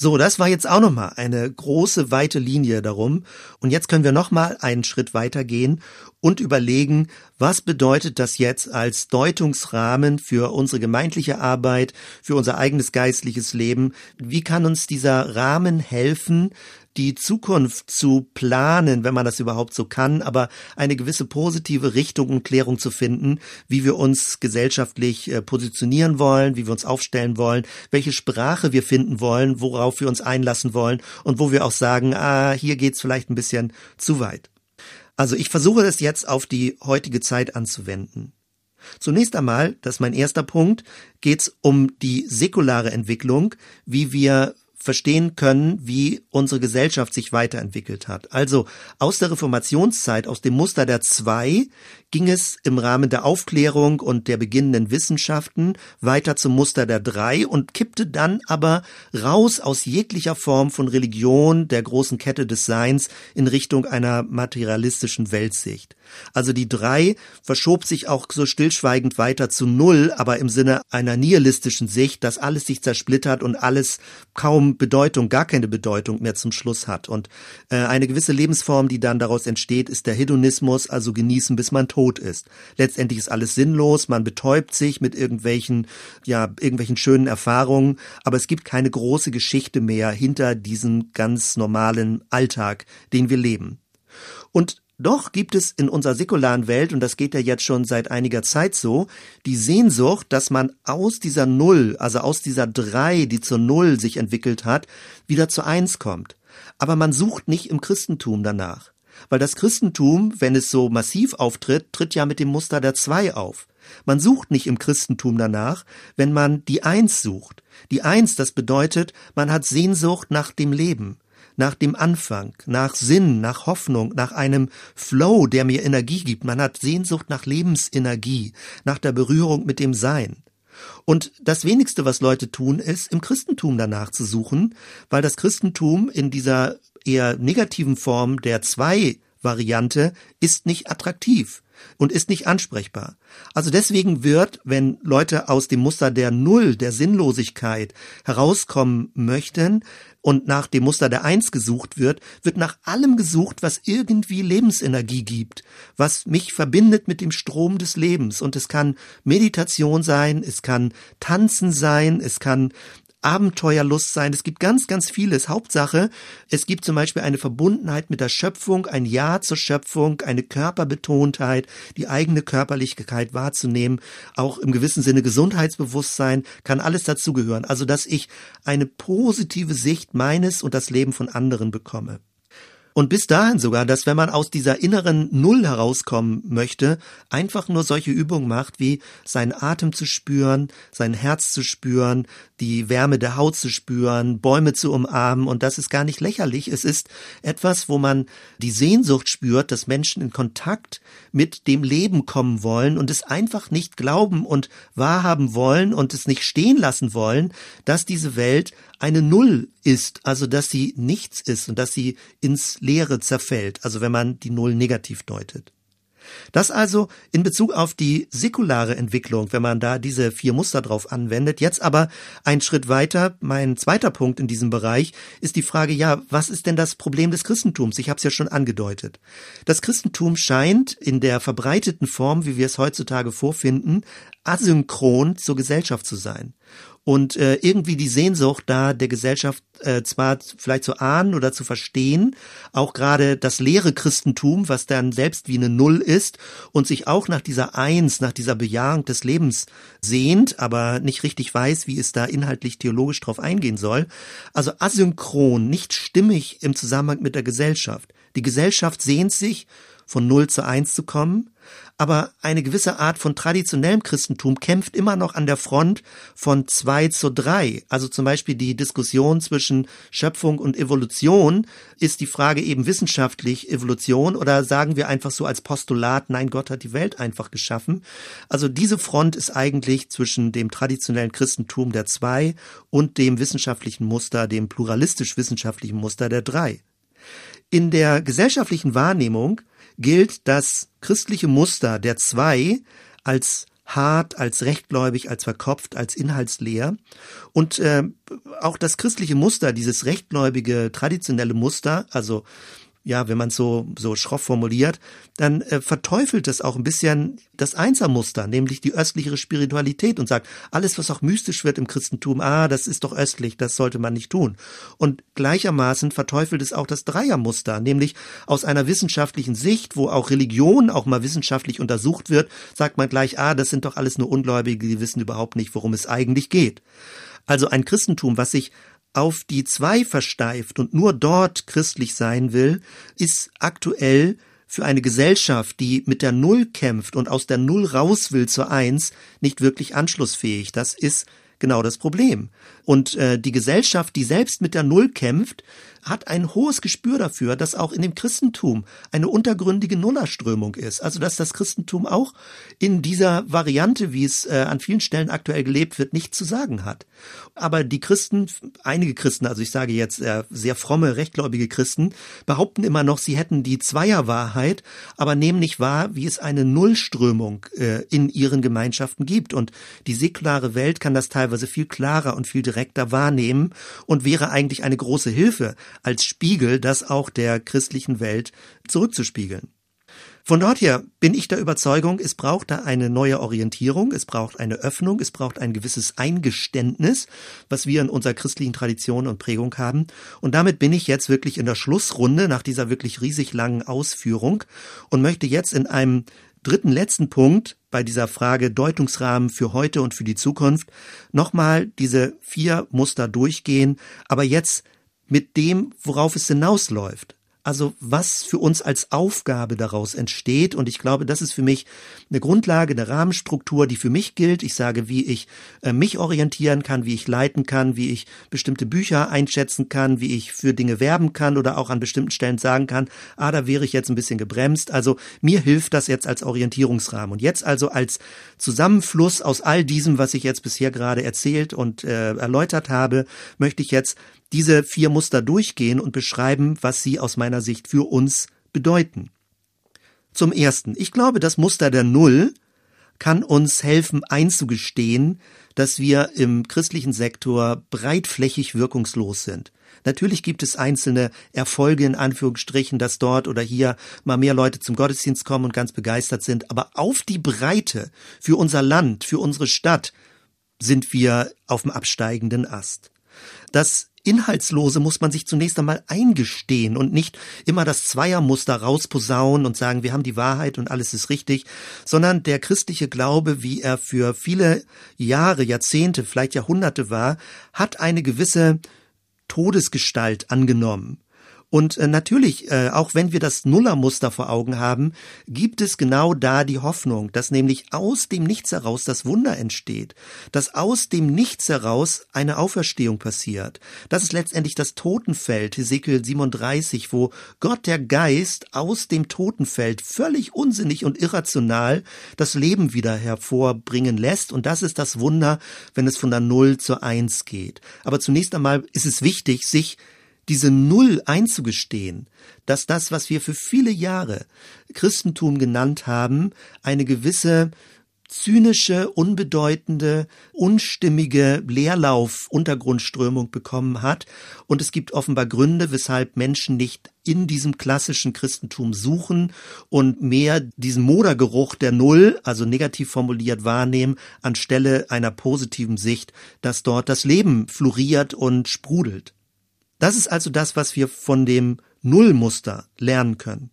So, das war jetzt auch nochmal eine große, weite Linie darum. Und jetzt können wir nochmal einen Schritt weitergehen und überlegen, was bedeutet das jetzt als Deutungsrahmen für unsere gemeindliche Arbeit, für unser eigenes geistliches Leben? Wie kann uns dieser Rahmen helfen, die Zukunft zu planen, wenn man das überhaupt so kann, aber eine gewisse positive Richtung und Klärung zu finden, wie wir uns gesellschaftlich äh, positionieren wollen, wie wir uns aufstellen wollen, welche Sprache wir finden wollen, worauf wir uns einlassen wollen und wo wir auch sagen, ah, hier geht's vielleicht ein bisschen zu weit. Also ich versuche es jetzt auf die heutige Zeit anzuwenden. Zunächst einmal, das ist mein erster Punkt, geht's um die säkulare Entwicklung, wie wir verstehen können, wie unsere Gesellschaft sich weiterentwickelt hat. Also aus der Reformationszeit, aus dem Muster der zwei, ging es im Rahmen der Aufklärung und der beginnenden Wissenschaften weiter zum Muster der drei und kippte dann aber raus aus jeglicher Form von Religion, der großen Kette des Seins, in Richtung einer materialistischen Weltsicht. Also die drei verschob sich auch so stillschweigend weiter zu null, aber im Sinne einer nihilistischen Sicht, dass alles sich zersplittert und alles kaum Bedeutung, gar keine Bedeutung mehr zum Schluss hat. Und äh, eine gewisse Lebensform, die dann daraus entsteht, ist der Hedonismus, also genießen, bis man tot ist. Letztendlich ist alles sinnlos, man betäubt sich mit irgendwelchen, ja, irgendwelchen schönen Erfahrungen, aber es gibt keine große Geschichte mehr hinter diesem ganz normalen Alltag, den wir leben. Und doch gibt es in unserer säkularen Welt, und das geht ja jetzt schon seit einiger Zeit so, die Sehnsucht, dass man aus dieser Null, also aus dieser Drei, die zur Null sich entwickelt hat, wieder zu Eins kommt. Aber man sucht nicht im Christentum danach. Weil das Christentum, wenn es so massiv auftritt, tritt ja mit dem Muster der Zwei auf. Man sucht nicht im Christentum danach, wenn man die Eins sucht. Die Eins, das bedeutet, man hat Sehnsucht nach dem Leben, nach dem Anfang, nach Sinn, nach Hoffnung, nach einem Flow, der mir Energie gibt. Man hat Sehnsucht nach Lebensenergie, nach der Berührung mit dem Sein. Und das wenigste, was Leute tun, ist, im Christentum danach zu suchen, weil das Christentum in dieser eher negativen Form der zwei Variante ist nicht attraktiv und ist nicht ansprechbar. Also deswegen wird, wenn Leute aus dem Muster der Null, der Sinnlosigkeit herauskommen möchten und nach dem Muster der Eins gesucht wird, wird nach allem gesucht, was irgendwie Lebensenergie gibt, was mich verbindet mit dem Strom des Lebens. Und es kann Meditation sein, es kann Tanzen sein, es kann Abenteuerlust sein. Es gibt ganz, ganz vieles. Hauptsache, es gibt zum Beispiel eine Verbundenheit mit der Schöpfung, ein Ja zur Schöpfung, eine Körperbetontheit, die eigene Körperlichkeit wahrzunehmen, auch im gewissen Sinne Gesundheitsbewusstsein, kann alles dazugehören. Also, dass ich eine positive Sicht meines und das Leben von anderen bekomme. Und bis dahin sogar, dass wenn man aus dieser inneren Null herauskommen möchte, einfach nur solche Übungen macht, wie seinen Atem zu spüren, sein Herz zu spüren, die Wärme der Haut zu spüren, Bäume zu umarmen. Und das ist gar nicht lächerlich. Es ist etwas, wo man die Sehnsucht spürt, dass Menschen in Kontakt mit dem Leben kommen wollen und es einfach nicht glauben und wahrhaben wollen und es nicht stehen lassen wollen, dass diese Welt eine Null ist, also dass sie nichts ist und dass sie ins Leere zerfällt, also wenn man die Null negativ deutet. Das also in Bezug auf die säkulare Entwicklung, wenn man da diese vier Muster drauf anwendet. Jetzt aber ein Schritt weiter. Mein zweiter Punkt in diesem Bereich ist die Frage, ja, was ist denn das Problem des Christentums? Ich habe es ja schon angedeutet. Das Christentum scheint in der verbreiteten Form, wie wir es heutzutage vorfinden, asynchron zur Gesellschaft zu sein und äh, irgendwie die Sehnsucht da der Gesellschaft äh, zwar vielleicht zu ahnen oder zu verstehen, auch gerade das leere Christentum, was dann selbst wie eine Null ist und sich auch nach dieser Eins, nach dieser Bejahung des Lebens sehnt, aber nicht richtig weiß, wie es da inhaltlich theologisch drauf eingehen soll. Also asynchron, nicht stimmig im Zusammenhang mit der Gesellschaft. Die Gesellschaft sehnt sich, von Null zu Eins zu kommen, aber eine gewisse Art von traditionellem Christentum kämpft immer noch an der Front von zwei zu drei. Also zum Beispiel die Diskussion zwischen Schöpfung und Evolution. Ist die Frage eben wissenschaftlich Evolution oder sagen wir einfach so als Postulat, nein, Gott hat die Welt einfach geschaffen? Also diese Front ist eigentlich zwischen dem traditionellen Christentum der zwei und dem wissenschaftlichen Muster, dem pluralistisch-wissenschaftlichen Muster der drei. In der gesellschaftlichen Wahrnehmung gilt das christliche Muster der zwei als hart, als rechtgläubig, als verkopft, als inhaltsleer. Und äh, auch das christliche Muster, dieses rechtgläubige, traditionelle Muster, also ja, wenn man so so schroff formuliert, dann äh, verteufelt es auch ein bisschen das Einsermuster, nämlich die östlichere Spiritualität und sagt, alles, was auch mystisch wird im Christentum, ah, das ist doch östlich, das sollte man nicht tun. Und gleichermaßen verteufelt es auch das Dreiermuster, nämlich aus einer wissenschaftlichen Sicht, wo auch Religion auch mal wissenschaftlich untersucht wird, sagt man gleich, ah, das sind doch alles nur Ungläubige, die wissen überhaupt nicht, worum es eigentlich geht. Also ein Christentum, was sich auf die zwei versteift und nur dort christlich sein will, ist aktuell für eine Gesellschaft, die mit der Null kämpft und aus der Null raus will zur Eins, nicht wirklich anschlussfähig. Das ist genau das Problem. Und äh, die Gesellschaft, die selbst mit der Null kämpft, hat ein hohes Gespür dafür, dass auch in dem Christentum eine untergründige Nullerströmung ist. Also dass das Christentum auch in dieser Variante, wie es äh, an vielen Stellen aktuell gelebt wird, nichts zu sagen hat. Aber die Christen, einige Christen, also ich sage jetzt äh, sehr fromme, rechtgläubige Christen, behaupten immer noch, sie hätten die Zweierwahrheit, aber nehmen nicht wahr, wie es eine Nullströmung äh, in ihren Gemeinschaften gibt. Und die säkulare Welt kann das teilweise viel klarer und viel direkter wahrnehmen und wäre eigentlich eine große Hilfe, als Spiegel das auch der christlichen Welt zurückzuspiegeln. Von dort her bin ich der Überzeugung, es braucht da eine neue Orientierung, es braucht eine Öffnung, es braucht ein gewisses Eingeständnis, was wir in unserer christlichen Tradition und Prägung haben. Und damit bin ich jetzt wirklich in der Schlussrunde nach dieser wirklich riesig langen Ausführung und möchte jetzt in einem dritten letzten Punkt bei dieser Frage Deutungsrahmen für heute und für die Zukunft nochmal diese vier Muster durchgehen, aber jetzt mit dem, worauf es hinausläuft. Also was für uns als Aufgabe daraus entsteht. Und ich glaube, das ist für mich eine Grundlage, eine Rahmenstruktur, die für mich gilt. Ich sage, wie ich äh, mich orientieren kann, wie ich leiten kann, wie ich bestimmte Bücher einschätzen kann, wie ich für Dinge werben kann oder auch an bestimmten Stellen sagen kann, ah, da wäre ich jetzt ein bisschen gebremst. Also mir hilft das jetzt als Orientierungsrahmen. Und jetzt also als Zusammenfluss aus all diesem, was ich jetzt bisher gerade erzählt und äh, erläutert habe, möchte ich jetzt diese vier Muster durchgehen und beschreiben, was sie aus meiner Sicht für uns bedeuten. Zum ersten, ich glaube, das Muster der Null kann uns helfen einzugestehen, dass wir im christlichen Sektor breitflächig wirkungslos sind. Natürlich gibt es einzelne Erfolge in Anführungsstrichen, dass dort oder hier mal mehr Leute zum Gottesdienst kommen und ganz begeistert sind, aber auf die Breite für unser Land, für unsere Stadt sind wir auf dem absteigenden Ast. Das Inhaltslose muss man sich zunächst einmal eingestehen und nicht immer das Zweiermuster rausposaunen und sagen, wir haben die Wahrheit und alles ist richtig, sondern der christliche Glaube, wie er für viele Jahre, Jahrzehnte, vielleicht Jahrhunderte war, hat eine gewisse Todesgestalt angenommen. Und äh, natürlich, äh, auch wenn wir das Nullermuster vor Augen haben, gibt es genau da die Hoffnung, dass nämlich aus dem Nichts heraus das Wunder entsteht, dass aus dem Nichts heraus eine Auferstehung passiert. Das ist letztendlich das Totenfeld, Hesekiel 37, wo Gott der Geist aus dem Totenfeld völlig unsinnig und irrational das Leben wieder hervorbringen lässt. Und das ist das Wunder, wenn es von der Null zur Eins geht. Aber zunächst einmal ist es wichtig, sich diese Null einzugestehen, dass das, was wir für viele Jahre Christentum genannt haben, eine gewisse zynische, unbedeutende, unstimmige Leerlauf-Untergrundströmung bekommen hat. Und es gibt offenbar Gründe, weshalb Menschen nicht in diesem klassischen Christentum suchen und mehr diesen Modergeruch der Null, also negativ formuliert, wahrnehmen, anstelle einer positiven Sicht, dass dort das Leben floriert und sprudelt. Das ist also das, was wir von dem Nullmuster lernen können.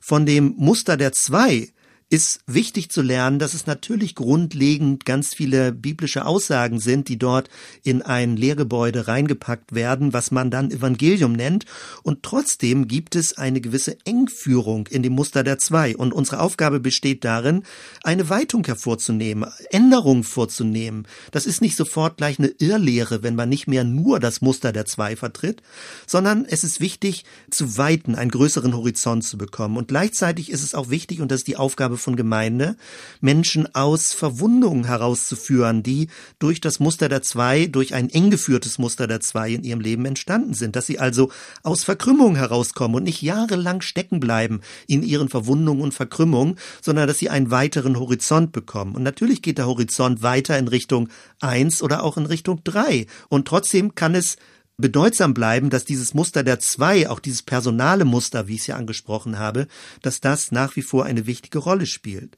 Von dem Muster der Zwei ist wichtig zu lernen, dass es natürlich grundlegend ganz viele biblische Aussagen sind, die dort in ein Lehrgebäude reingepackt werden, was man dann Evangelium nennt. Und trotzdem gibt es eine gewisse Engführung in dem Muster der zwei. Und unsere Aufgabe besteht darin, eine Weitung hervorzunehmen, Änderungen vorzunehmen. Das ist nicht sofort gleich eine Irrlehre, wenn man nicht mehr nur das Muster der zwei vertritt, sondern es ist wichtig zu weiten, einen größeren Horizont zu bekommen. Und gleichzeitig ist es auch wichtig, und das ist die Aufgabe von Gemeinde, Menschen aus Verwundungen herauszuführen, die durch das Muster der Zwei, durch ein eng geführtes Muster der Zwei in ihrem Leben entstanden sind, dass sie also aus Verkrümmung herauskommen und nicht jahrelang stecken bleiben in ihren Verwundungen und Verkrümmungen, sondern dass sie einen weiteren Horizont bekommen. Und natürlich geht der Horizont weiter in Richtung eins oder auch in Richtung drei. Und trotzdem kann es bedeutsam bleiben, dass dieses Muster der zwei, auch dieses personale Muster, wie ich es ja angesprochen habe, dass das nach wie vor eine wichtige Rolle spielt.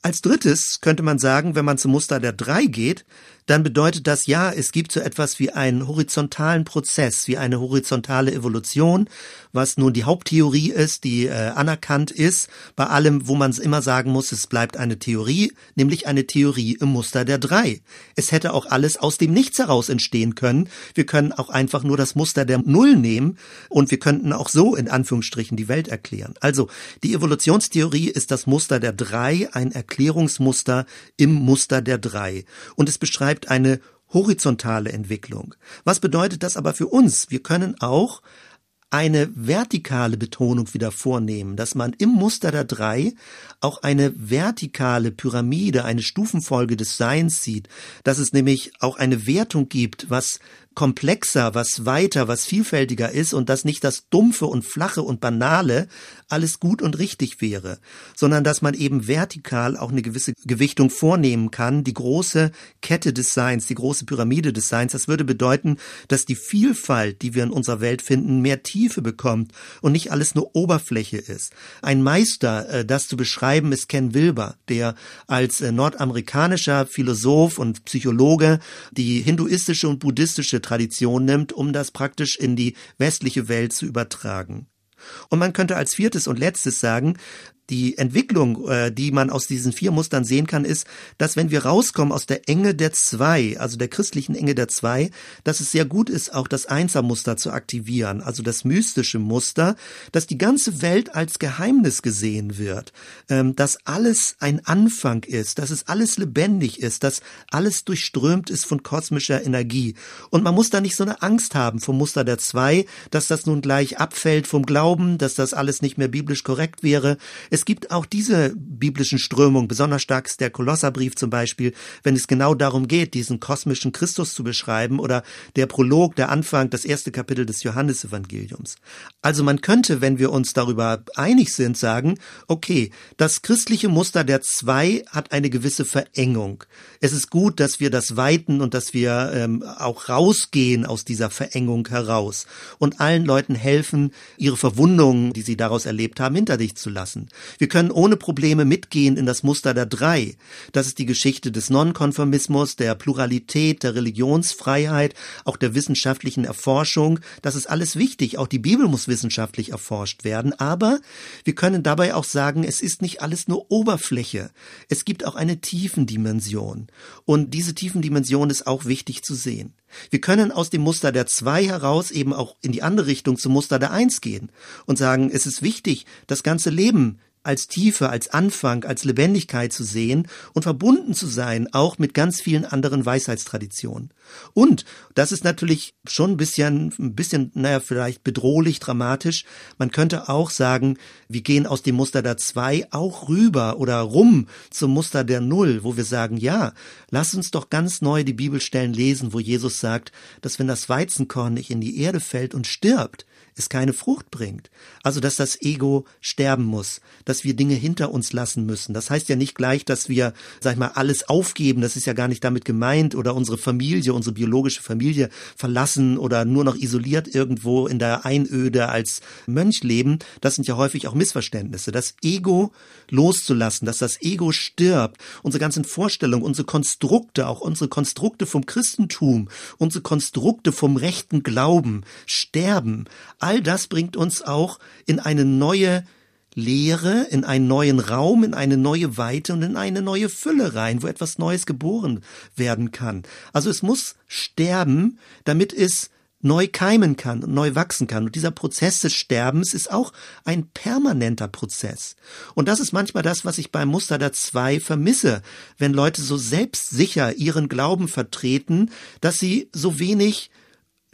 Als drittes könnte man sagen, wenn man zum Muster der drei geht, dann bedeutet das ja, es gibt so etwas wie einen horizontalen Prozess, wie eine horizontale Evolution, was nun die Haupttheorie ist, die äh, anerkannt ist, bei allem, wo man es immer sagen muss, es bleibt eine Theorie, nämlich eine Theorie im Muster der drei. Es hätte auch alles aus dem Nichts heraus entstehen können. Wir können auch einfach nur das Muster der Null nehmen und wir könnten auch so in Anführungsstrichen die Welt erklären. Also die Evolutionstheorie ist das Muster der drei, ein Erklärungsmuster im Muster der drei. Und es beschreibt beschreibt eine horizontale Entwicklung. Was bedeutet das aber für uns? Wir können auch eine vertikale Betonung wieder vornehmen, dass man im Muster der drei auch eine vertikale Pyramide, eine Stufenfolge des Seins sieht, dass es nämlich auch eine Wertung gibt, was komplexer, was weiter, was vielfältiger ist und dass nicht das Dumpfe und Flache und Banale alles gut und richtig wäre, sondern dass man eben vertikal auch eine gewisse Gewichtung vornehmen kann, die große Kette des Seins, die große Pyramide des Seins. Das würde bedeuten, dass die Vielfalt, die wir in unserer Welt finden, mehr Tiefe bekommt und nicht alles nur Oberfläche ist. Ein Meister, äh, das zu beschreiben, ist Ken Wilber, der als äh, nordamerikanischer Philosoph und Psychologe die hinduistische und buddhistische Tradition nimmt, um das praktisch in die westliche Welt zu übertragen. Und man könnte als viertes und letztes sagen, die Entwicklung, äh, die man aus diesen vier Mustern sehen kann, ist, dass wenn wir rauskommen aus der Enge der zwei, also der christlichen Enge der zwei, dass es sehr gut ist, auch das Einsermuster zu aktivieren, also das mystische Muster, dass die ganze Welt als Geheimnis gesehen wird, ähm, dass alles ein Anfang ist, dass es alles lebendig ist, dass alles durchströmt ist von kosmischer Energie. Und man muss da nicht so eine Angst haben vom Muster der zwei, dass das nun gleich abfällt vom Glauben, dass das alles nicht mehr biblisch korrekt wäre. Es gibt auch diese biblischen Strömungen, besonders stark ist der Kolosserbrief zum Beispiel, wenn es genau darum geht, diesen kosmischen Christus zu beschreiben oder der Prolog, der Anfang, das erste Kapitel des Johannesevangeliums. Also man könnte, wenn wir uns darüber einig sind, sagen, okay, das christliche Muster der zwei hat eine gewisse Verengung. Es ist gut, dass wir das weiten und dass wir ähm, auch rausgehen aus dieser Verengung heraus und allen Leuten helfen, ihre Verwundungen, die sie daraus erlebt haben, hinter dich zu lassen. Wir können ohne Probleme mitgehen in das Muster der drei. Das ist die Geschichte des Nonkonformismus, der Pluralität, der Religionsfreiheit, auch der wissenschaftlichen Erforschung. Das ist alles wichtig. Auch die Bibel muss wissenschaftlich erforscht werden. Aber wir können dabei auch sagen, es ist nicht alles nur Oberfläche. Es gibt auch eine Tiefendimension. Und diese Tiefendimension ist auch wichtig zu sehen. Wir können aus dem Muster der zwei heraus eben auch in die andere Richtung zum Muster der eins gehen und sagen, es ist wichtig, das ganze Leben als Tiefe, als Anfang, als Lebendigkeit zu sehen und verbunden zu sein, auch mit ganz vielen anderen Weisheitstraditionen. Und das ist natürlich schon ein bisschen, ein bisschen, naja, vielleicht bedrohlich, dramatisch. Man könnte auch sagen, wir gehen aus dem Muster der zwei auch rüber oder rum zum Muster der Null, wo wir sagen, ja, lass uns doch ganz neu die Bibelstellen lesen, wo Jesus sagt, dass wenn das Weizenkorn nicht in die Erde fällt und stirbt, es keine Frucht bringt. Also, dass das Ego sterben muss, dass wir Dinge hinter uns lassen müssen. Das heißt ja nicht gleich, dass wir, sag ich mal, alles aufgeben. Das ist ja gar nicht damit gemeint oder unsere Familie, unsere biologische Familie verlassen oder nur noch isoliert irgendwo in der Einöde als Mönch leben. Das sind ja häufig auch Missverständnisse. Das Ego loszulassen, dass das Ego stirbt, unsere ganzen Vorstellungen, unsere Konstrukte, auch unsere Konstrukte vom Christentum, unsere Konstrukte vom rechten Glauben sterben all das bringt uns auch in eine neue Lehre, in einen neuen Raum, in eine neue Weite und in eine neue Fülle rein, wo etwas Neues geboren werden kann. Also es muss sterben, damit es neu keimen kann und neu wachsen kann. Und dieser Prozess des Sterbens ist auch ein permanenter Prozess. Und das ist manchmal das, was ich beim Muster der Zwei vermisse, wenn Leute so selbstsicher ihren Glauben vertreten, dass sie so wenig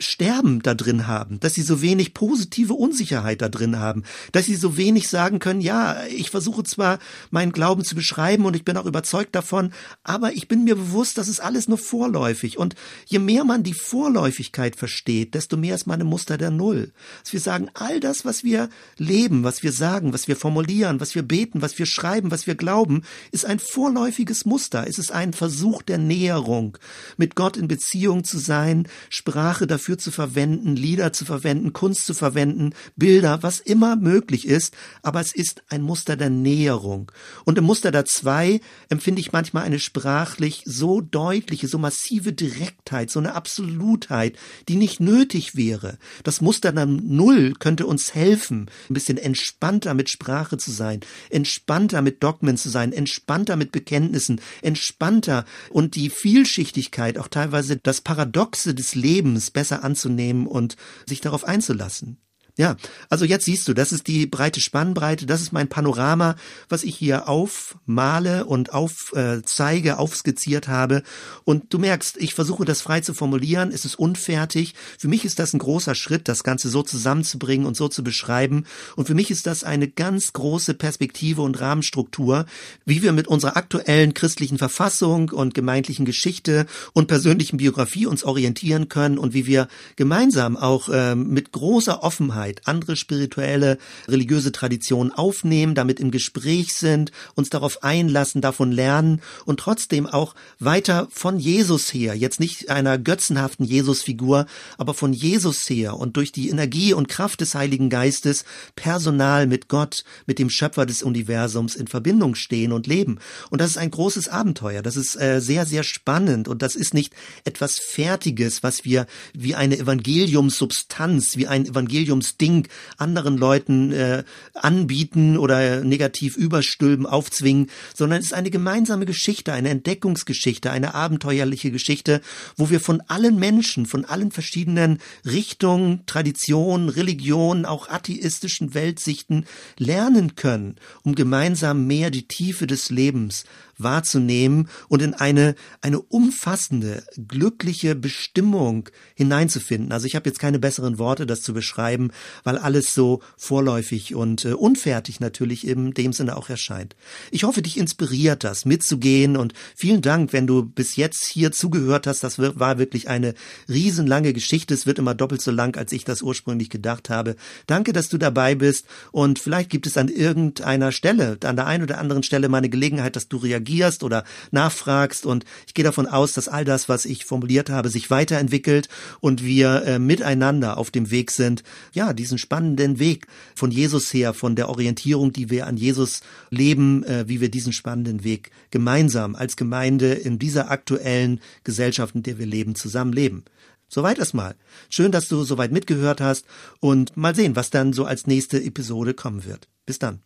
Sterben da drin haben, dass sie so wenig positive Unsicherheit da drin haben, dass sie so wenig sagen können, ja, ich versuche zwar meinen Glauben zu beschreiben und ich bin auch überzeugt davon, aber ich bin mir bewusst, das ist alles nur vorläufig und je mehr man die Vorläufigkeit versteht, desto mehr ist man im Muster der Null. Dass wir sagen, all das, was wir leben, was wir sagen, was wir formulieren, was wir beten, was wir schreiben, was wir glauben, ist ein vorläufiges Muster, es ist ein Versuch der Näherung, mit Gott in Beziehung zu sein, Sprache dafür dafür zu verwenden, Lieder zu verwenden, Kunst zu verwenden, Bilder, was immer möglich ist, aber es ist ein Muster der Näherung. Und im Muster der zwei empfinde ich manchmal eine sprachlich so deutliche, so massive Direktheit, so eine Absolutheit, die nicht nötig wäre. Das Muster der Null könnte uns helfen, ein bisschen entspannter mit Sprache zu sein, entspannter mit Dogmen zu sein, entspannter mit Bekenntnissen, entspannter und die Vielschichtigkeit, auch teilweise das Paradoxe des Lebens besser besser anzunehmen und sich darauf einzulassen. Ja, also jetzt siehst du, das ist die breite Spannbreite, das ist mein Panorama, was ich hier aufmale und aufzeige, äh, aufskizziert habe. Und du merkst, ich versuche das frei zu formulieren, es ist unfertig. Für mich ist das ein großer Schritt, das Ganze so zusammenzubringen und so zu beschreiben. Und für mich ist das eine ganz große Perspektive und Rahmenstruktur, wie wir mit unserer aktuellen christlichen Verfassung und gemeindlichen Geschichte und persönlichen Biografie uns orientieren können und wie wir gemeinsam auch äh, mit großer Offenheit Offenheit, andere spirituelle, religiöse Traditionen aufnehmen, damit im Gespräch sind, uns darauf einlassen, davon lernen und trotzdem auch weiter von Jesus her, jetzt nicht einer götzenhaften Jesusfigur, aber von Jesus her und durch die Energie und Kraft des Heiligen Geistes personal mit Gott, mit dem Schöpfer des Universums in Verbindung stehen und leben. Und das ist ein großes Abenteuer. Das ist äh, sehr, sehr spannend und das ist nicht etwas Fertiges, was wir wie eine Evangeliumssubstanz, wie ein Evangeliums Ding anderen Leuten äh, anbieten oder negativ überstülpen, aufzwingen, sondern es ist eine gemeinsame Geschichte, eine Entdeckungsgeschichte, eine abenteuerliche Geschichte, wo wir von allen Menschen, von allen verschiedenen Richtungen, Traditionen, Religionen, auch atheistischen Weltsichten lernen können, um gemeinsam mehr die Tiefe des Lebens wahrzunehmen und in eine, eine umfassende, glückliche Bestimmung hineinzufinden. Also ich habe jetzt keine besseren Worte, das zu beschreiben, weil alles so vorläufig und äh, unfertig natürlich in dem Sinne auch erscheint. Ich hoffe, dich inspiriert das, mitzugehen und vielen Dank, wenn du bis jetzt hier zugehört hast. Das war wirklich eine riesenlange Geschichte. Es wird immer doppelt so lang, als ich das ursprünglich gedacht habe. Danke, dass du dabei bist und vielleicht gibt es an irgendeiner Stelle, an der einen oder anderen Stelle mal eine Gelegenheit, dass du reagierst reagierst oder nachfragst. Und ich gehe davon aus, dass all das, was ich formuliert habe, sich weiterentwickelt und wir äh, miteinander auf dem Weg sind, ja, diesen spannenden Weg von Jesus her, von der Orientierung, die wir an Jesus leben, äh, wie wir diesen spannenden Weg gemeinsam als Gemeinde in dieser aktuellen Gesellschaft, in der wir leben, zusammenleben. Soweit erstmal. Schön, dass du soweit mitgehört hast und mal sehen, was dann so als nächste Episode kommen wird. Bis dann.